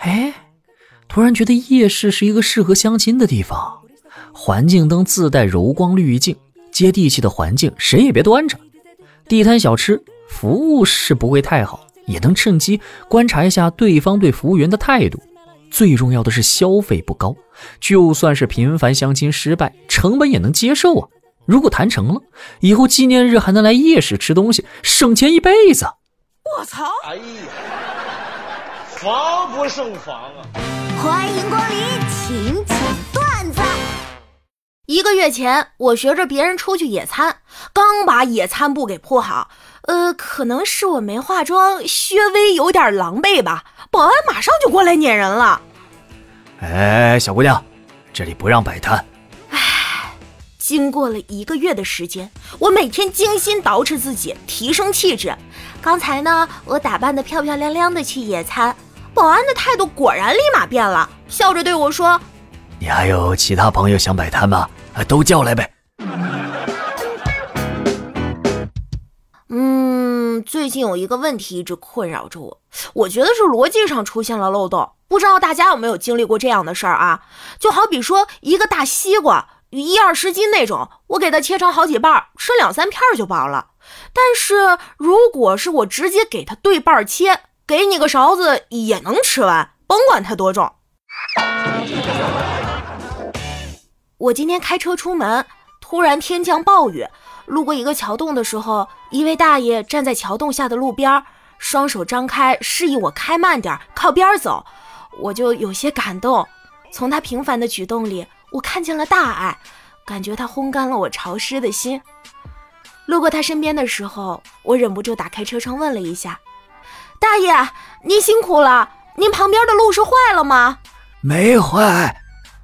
哎，突然觉得夜市是一个适合相亲的地方。环境灯自带柔光滤镜，接地气的环境，谁也别端着。地摊小吃服务是不会太好，也能趁机观察一下对方对服务员的态度。最重要的是消费不高，就算是频繁相亲失败，成本也能接受啊。如果谈成了，以后纪念日还能来夜市吃东西，省钱一辈子。我操！哎呀，防不胜防啊！欢迎光临，请讲段子。一个月前，我学着别人出去野餐，刚把野餐布给铺好，呃，可能是我没化妆，稍微有点狼狈吧。保安马上就过来撵人了。哎，小姑娘，这里不让摆摊。经过了一个月的时间，我每天精心捯饬自己，提升气质。刚才呢，我打扮的漂漂亮亮的去野餐，保安的态度果然立马变了，笑着对我说：“你还有其他朋友想摆摊吗？啊都叫来呗。”嗯，最近有一个问题一直困扰着我，我觉得是逻辑上出现了漏洞，不知道大家有没有经历过这样的事儿啊？就好比说一个大西瓜。一二十斤那种，我给它切成好几半，吃两三片就饱了。但是如果是我直接给它对半切，给你个勺子也能吃完，甭管它多重。我今天开车出门，突然天降暴雨，路过一个桥洞的时候，一位大爷站在桥洞下的路边，双手张开，示意我开慢点，靠边走。我就有些感动，从他平凡的举动里。我看见了大爱，感觉他烘干了我潮湿的心。路过他身边的时候，我忍不住打开车窗问了一下：“大爷，您辛苦了，您旁边的路是坏了吗？”“没坏，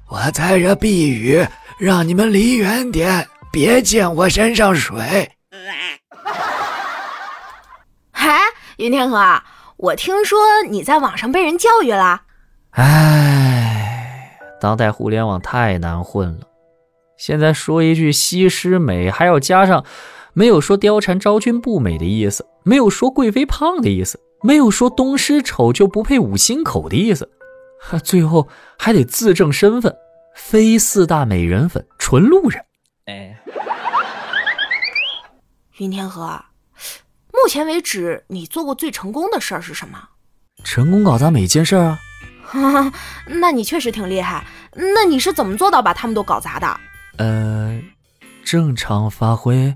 我在这避雨，让你们离远点，别溅我身上水。”“嗨，云天河，我听说你在网上被人教育了。”“哎。”当代互联网太难混了，现在说一句西施美，还要加上没有说貂蝉昭君不美的意思，没有说贵妃胖的意思，没有说东施丑就不配五星口的意思，最后还得自证身份，非四大美人粉，纯路人。哎，云天河，目前为止你做过最成功的事儿是什么？成功搞砸每件事儿啊。哈，那你确实挺厉害。那你是怎么做到把他们都搞砸的？呃，正常发挥。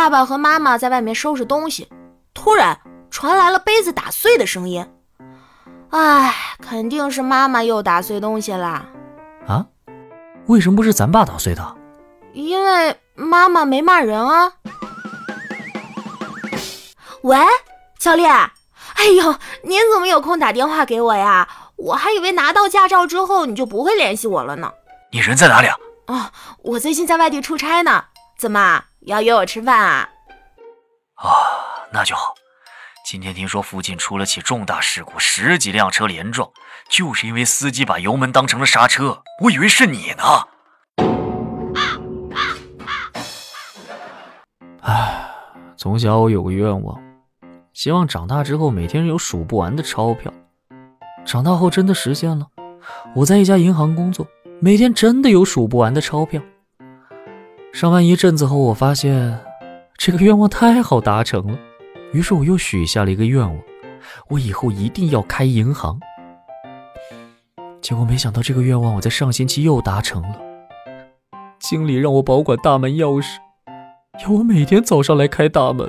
爸爸和妈妈在外面收拾东西，突然传来了杯子打碎的声音。哎，肯定是妈妈又打碎东西啦。啊？为什么不是咱爸打碎的？因为妈妈没骂人啊。喂，教练。哎呦，您怎么有空打电话给我呀？我还以为拿到驾照之后你就不会联系我了呢。你人在哪里啊？哦，我最近在外地出差呢。怎么要约我吃饭啊？啊，那就好。今天听说附近出了起重大事故，十几辆车连撞，就是因为司机把油门当成了刹车。我以为是你呢。唉，从小我有个愿望。希望长大之后每天有数不完的钞票。长大后真的实现了，我在一家银行工作，每天真的有数不完的钞票。上班一阵子后，我发现这个愿望太好达成了，于是我又许下了一个愿望：我以后一定要开银行。结果没想到这个愿望我在上星期又达成了，经理让我保管大门钥匙，要我每天早上来开大门。